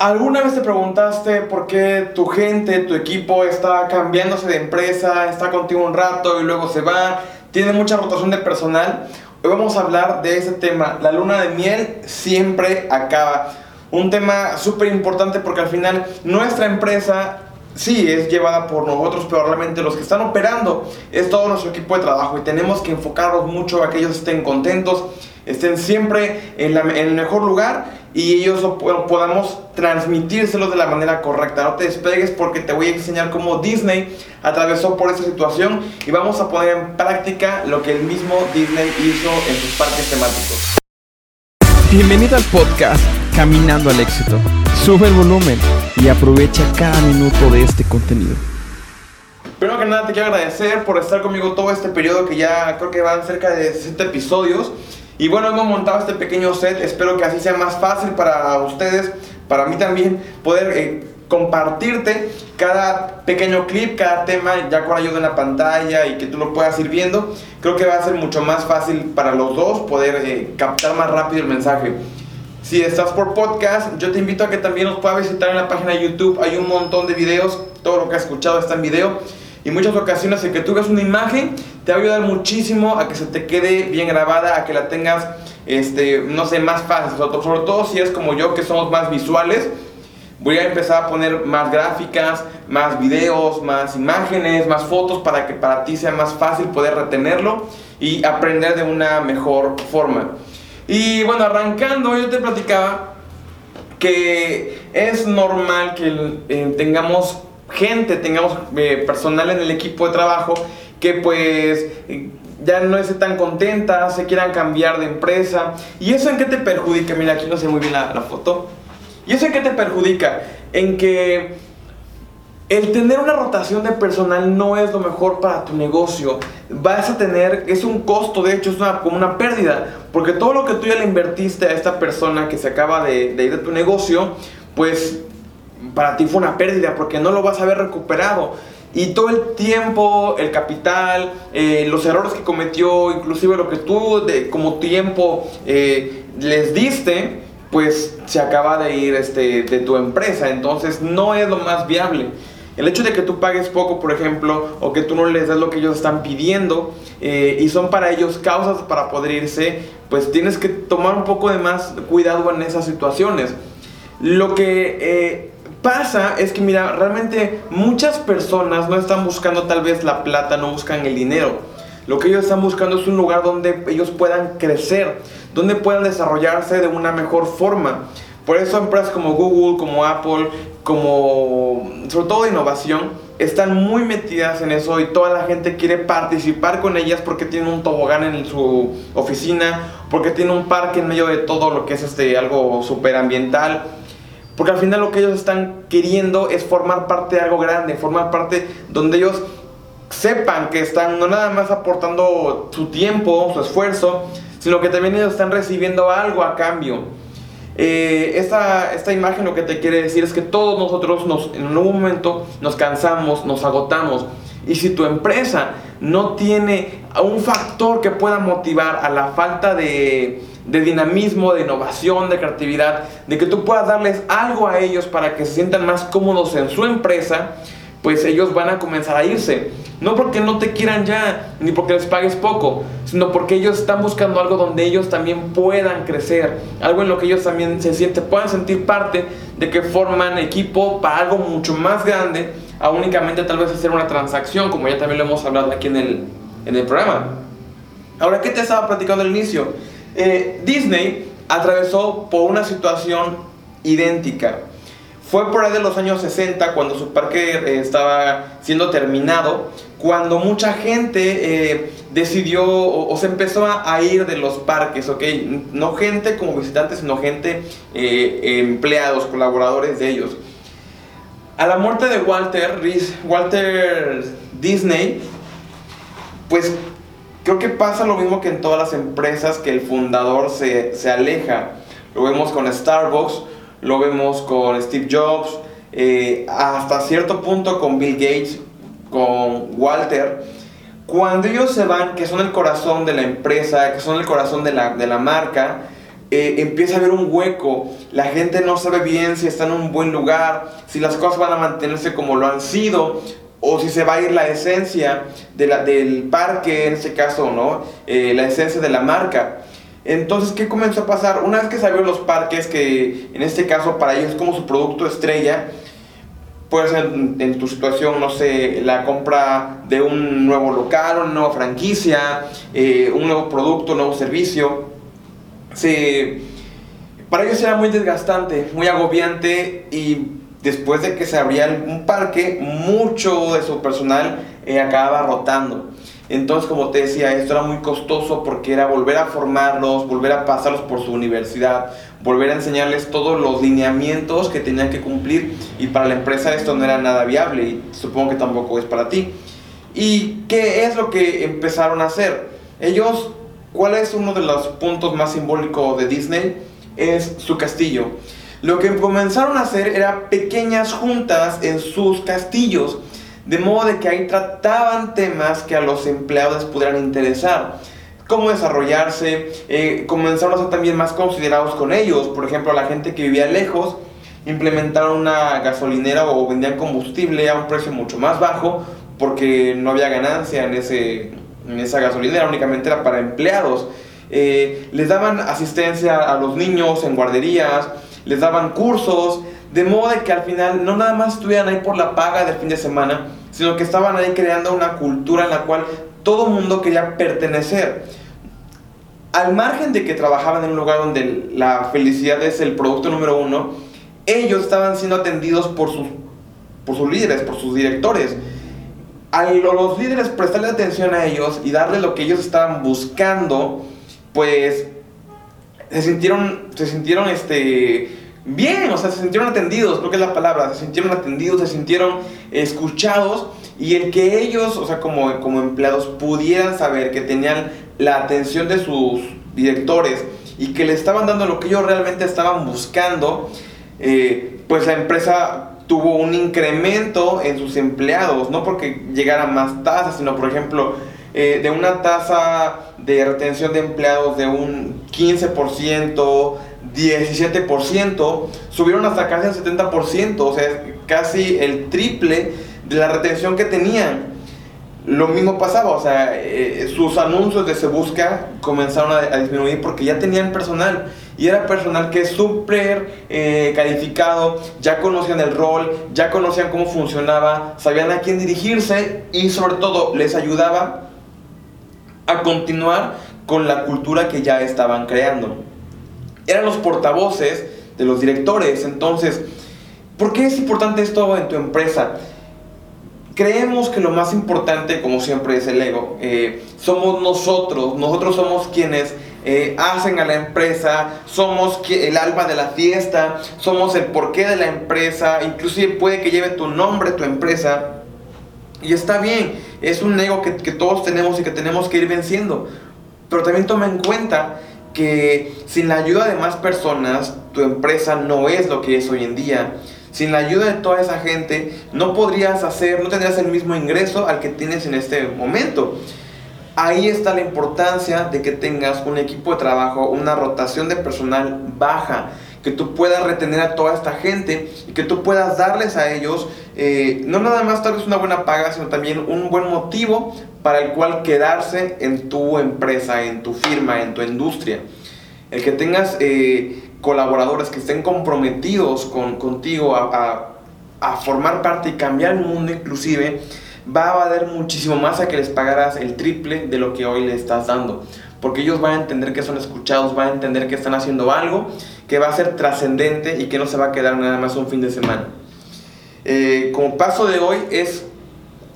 ¿Alguna vez te preguntaste por qué tu gente, tu equipo está cambiándose de empresa, está contigo un rato y luego se va, tiene mucha rotación de personal? Hoy vamos a hablar de ese tema. La luna de miel siempre acaba. Un tema súper importante porque al final nuestra empresa sí es llevada por nosotros, pero realmente los que están operando es todo nuestro equipo de trabajo y tenemos que enfocarnos mucho a que ellos estén contentos, estén siempre en, en el mejor lugar y ellos podamos transmitírselos de la manera correcta. No te despegues porque te voy a enseñar cómo Disney atravesó por esta situación y vamos a poner en práctica lo que el mismo Disney hizo en sus parques temáticos. Bienvenido al podcast Caminando al éxito. Sube el volumen y aprovecha cada minuto de este contenido. Primero que nada te quiero agradecer por estar conmigo todo este periodo que ya creo que van cerca de 60 episodios. Y bueno, hemos montado este pequeño set, espero que así sea más fácil para ustedes, para mí también, poder eh, compartirte cada pequeño clip, cada tema, ya con ayuda en la pantalla y que tú lo puedas ir viendo. Creo que va a ser mucho más fácil para los dos poder eh, captar más rápido el mensaje. Si estás por podcast, yo te invito a que también nos puedas visitar en la página de YouTube. Hay un montón de videos, todo lo que has escuchado está en video y muchas ocasiones en que tú veas una imagen te va a ayudar muchísimo a que se te quede bien grabada, a que la tengas, este, no sé, más fácil. Sobre todo si es como yo que somos más visuales, voy a empezar a poner más gráficas, más videos, más imágenes, más fotos para que para ti sea más fácil poder retenerlo y aprender de una mejor forma. Y bueno, arrancando, yo te platicaba que es normal que eh, tengamos gente, tengamos eh, personal en el equipo de trabajo que pues ya no esté tan contenta, se quieran cambiar de empresa. ¿Y eso en qué te perjudica? Mira, aquí no sé muy bien la, la foto. ¿Y eso en qué te perjudica? En que el tener una rotación de personal no es lo mejor para tu negocio. Vas a tener, es un costo, de hecho es una, como una pérdida, porque todo lo que tú ya le invertiste a esta persona que se acaba de, de ir de tu negocio, pues para ti fue una pérdida porque no lo vas a haber recuperado. Y todo el tiempo, el capital, eh, los errores que cometió, inclusive lo que tú de, como tiempo eh, les diste, pues se acaba de ir este, de tu empresa. Entonces no es lo más viable. El hecho de que tú pagues poco, por ejemplo, o que tú no les des lo que ellos están pidiendo, eh, y son para ellos causas para poder irse, pues tienes que tomar un poco de más cuidado en esas situaciones. Lo que pasa es que, mira, realmente muchas personas no están buscando tal vez la plata, no buscan el dinero. Lo que ellos están buscando es un lugar donde ellos puedan crecer, donde puedan desarrollarse de una mejor forma. Por eso empresas como Google, como Apple, como sobre todo innovación, están muy metidas en eso y toda la gente quiere participar con ellas porque tienen un tobogán en su oficina, porque tienen un parque en medio de todo lo que es este algo súper ambiental porque al final lo que ellos están queriendo es formar parte de algo grande, formar parte donde ellos sepan que están no nada más aportando su tiempo, su esfuerzo, sino que también ellos están recibiendo algo a cambio. Eh, esta, esta, imagen lo que te quiere decir es que todos nosotros nos, en algún momento nos cansamos, nos agotamos. Y si tu empresa no tiene un factor que pueda motivar a la falta de, de dinamismo, de innovación, de creatividad, de que tú puedas darles algo a ellos para que se sientan más cómodos en su empresa, pues ellos van a comenzar a irse. No porque no te quieran ya, ni porque les pagues poco, sino porque ellos están buscando algo donde ellos también puedan crecer, algo en lo que ellos también se sienten, puedan sentir parte de que forman equipo para algo mucho más grande, a únicamente tal vez hacer una transacción, como ya también lo hemos hablado aquí en el, en el programa. Ahora, ¿qué te estaba platicando al inicio? Eh, Disney atravesó por una situación idéntica. Fue por ahí de los años 60 cuando su parque eh, estaba siendo terminado, cuando mucha gente eh, decidió o, se empezó a, ir de los parques, ¿ok? No gente como visitantes, sino gente empleados, colaboradores de ellos. A la muerte de Walter, Walter Disney, pues Creo que pasa lo mismo que en todas las empresas, que el fundador se, se aleja. Lo vemos con Starbucks, lo vemos con Steve Jobs, eh, hasta cierto punto con Bill Gates, con Walter. Cuando ellos se van, que son el corazón de la empresa, que son el corazón de la, de la marca, eh, empieza a haber un hueco, la gente no sabe bien si está en un buen lugar, si las cosas van a mantenerse como lo han sido, o si se va a ir la esencia de del parque, en este caso, ¿no? Eh, la esencia de la marca. Entonces, ¿qué comenzó a pasar? Una vez que se abrieron los parques, que en este caso para ellos es como su producto estrella, puede ser en, tu situación, no sé, la compra de un nuevo local, una nueva franquicia, eh, un nuevo producto, un nuevo servicio. Se, para ellos era muy desgastante, muy agobiante y después de que se abría un parque, mucho de su personal eh, acababa rotando. Entonces, como te decía, esto era muy costoso porque era volver a formarlos, volver a pasarlos por su universidad, volver a enseñarles todos los lineamientos que tenían que cumplir y para la empresa esto no era nada viable y supongo que tampoco es para ti. ¿Y qué es lo que empezaron a hacer? Ellos, ¿cuál es uno de los puntos más simbólicos de Disney? Es su castillo. Lo que comenzaron a hacer era pequeñas juntas en sus castillos, de modo de que ahí trataban temas que a los empleados pudieran interesar cómo desarrollarse, eh, comenzaron a ser también más considerados con ellos. Por ejemplo, la gente que vivía lejos implementaron una gasolinera o vendían combustible a un precio mucho más bajo porque no había ganancia en, ese, en esa gasolinera, únicamente era para empleados. Eh, les daban asistencia a los niños en guarderías, les daban cursos, de modo de que al final no nada más estuvieran ahí por la paga del fin de semana, sino que estaban ahí creando una cultura en la cual todo mundo quería pertenecer al margen de que trabajaban en un lugar donde la felicidad es el producto número uno, ellos estaban siendo atendidos por sus, por sus líderes, por sus directores. A los líderes prestarle atención a ellos y darle lo que ellos estaban buscando, pues se sintieron, se sintieron este, bien, o sea, se sintieron atendidos, creo que es la palabra, se sintieron atendidos, se sintieron escuchados y el que ellos, o sea, como, como empleados, pudieran saber que tenían la atención de sus directores y que le estaban dando lo que ellos realmente estaban buscando, eh, pues la empresa tuvo un incremento en sus empleados, no porque llegaran más tasas, sino por ejemplo, eh, de una tasa de retención de empleados de un 15%, 17%, subieron hasta casi el 70%, o sea, casi el triple de la retención que tenían. Lo mismo pasaba, o sea, eh, sus anuncios de Se Busca comenzaron a, disminuir porque ya tenían personal y era personal que es súper eh, calificado, ya conocían el rol, ya conocían cómo funcionaba, sabían a quién dirigirse y sobre todo les ayudaba a continuar con la cultura que ya estaban creando. Eran los portavoces de los directores, entonces, ¿por qué es importante esto en tu empresa? creemos que lo más importante, como siempre es el ego, eh, somos nosotros, nosotros somos quienes eh, hacen a la empresa, somos el alma de la fiesta, somos el porqué de la empresa, inclusive puede que lleve tu nombre tu empresa. Y está bien, es un ego que, que todos tenemos y que tenemos que ir venciendo. Pero también toma en cuenta que sin la ayuda de más personas, tu empresa no es lo que es hoy en día. Sin la ayuda de toda esa gente, no podrías hacer, no tendrías el mismo ingreso al que tienes en este momento. Ahí está la importancia de que tengas un equipo de trabajo, una rotación de personal baja, que tú puedas retener a toda esta gente y que tú puedas darles a ellos eh, no nada más tal vez una buena paga, sino también un buen motivo para el cual quedarse en tu empresa, en tu firma, en tu industria. El que tengas eh, colaboradores que estén comprometidos con, contigo a, a, formar parte y cambiar el mundo inclusive, va a valer muchísimo más a que les pagaras el triple de lo que hoy le estás dando. Porque ellos van a entender que son escuchados, van a entender que están haciendo algo que va a ser trascendente y que no se va a quedar nada más un fin de semana. Eh, como paso de hoy es,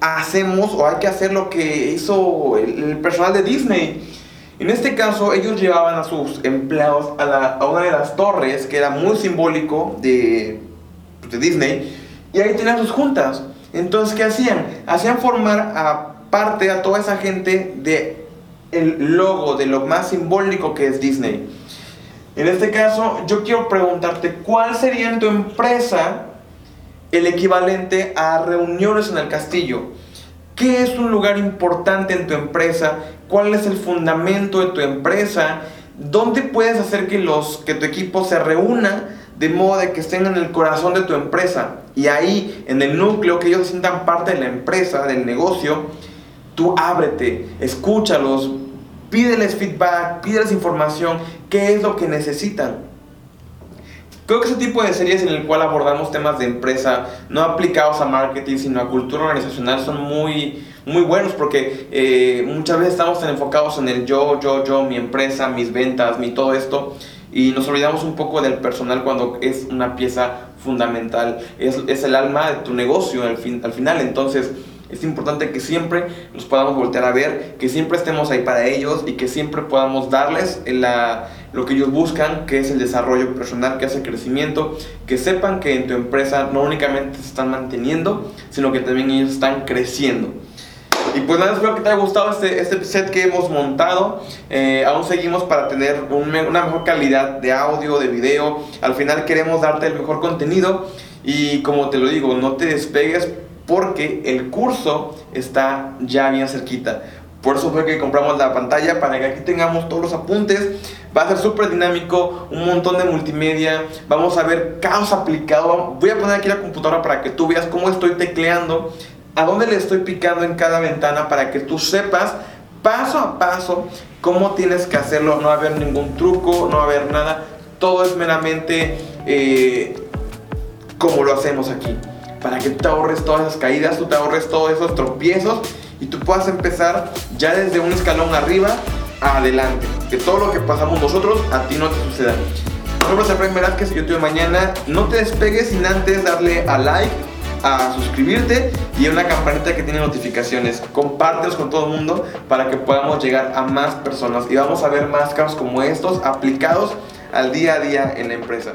hacemos o hay que hacer lo que hizo el personal de Disney en este caso, ellos llevaban a sus empleados a, una de las torres, que era muy simbólico de, de Disney, y ahí tenían sus juntas. Entonces, ¿qué hacían? Hacían formar a parte a toda esa gente de el logo, de lo más simbólico que es Disney. En este caso, yo quiero preguntarte, ¿cuál sería en tu empresa el equivalente a reuniones en el castillo? ¿Qué es un lugar importante en tu empresa? ¿Cuál es el fundamento de tu empresa? ¿Dónde puedes hacer que, los, que tu equipo se reúna de modo de que estén en el corazón de tu empresa? Y ahí, en el núcleo, que ellos sientan parte de la empresa, del negocio, tú ábrete, escúchalos, pídeles feedback, pídeles información, qué es lo que necesitan. Creo que ese tipo de series en el cual abordamos temas de empresa, no aplicados a marketing, sino a cultura organizacional, son muy, muy buenos porque eh, muchas veces estamos tan enfocados en el yo, yo, yo, mi empresa, mis ventas, mi todo esto, y nos olvidamos un poco del personal cuando es una pieza fundamental, es, es el alma de tu negocio al, fin, al final. Entonces, es importante que siempre nos podamos voltear a ver, que siempre estemos ahí para ellos y que siempre podamos darles la, lo que ellos buscan, que es el desarrollo personal, que es el crecimiento, que sepan que en tu empresa no únicamente se están manteniendo, sino que también ellos están creciendo. Y pues nada, espero que te haya gustado este, este set que hemos montado. Eh, aún seguimos para tener una mejor calidad de audio, de video. Al final queremos darte el mejor contenido. Y como te lo digo, no te despegues porque el curso está ya bien cerquita. Por eso fue que compramos la pantalla para que aquí tengamos todos los apuntes. Va a ser súper dinámico, un montón de multimedia. Vamos a ver caos aplicado. Voy a poner aquí la computadora para que tú veas cómo estoy tecleando, a dónde le estoy picando en cada ventana para que tú sepas paso a paso cómo tienes que hacerlo. No va a haber ningún truco, no va a haber nada. Todo es meramente eh, como lo hacemos aquí para que tú te ahorres todas esas caídas, tú te ahorres todos esos tropiezos y tú puedas empezar ya desde un escalón arriba adelante. Que todo lo que pasamos nosotros a ti no te suceda. Es Efraín Velázquez y yo te mañana. No te despegues sin antes darle a like, a suscribirte y a una campanita que tiene notificaciones. Compártelos con todo el mundo para que podamos llegar a más personas y vamos a ver más casos como estos aplicados al día a día en la empresa.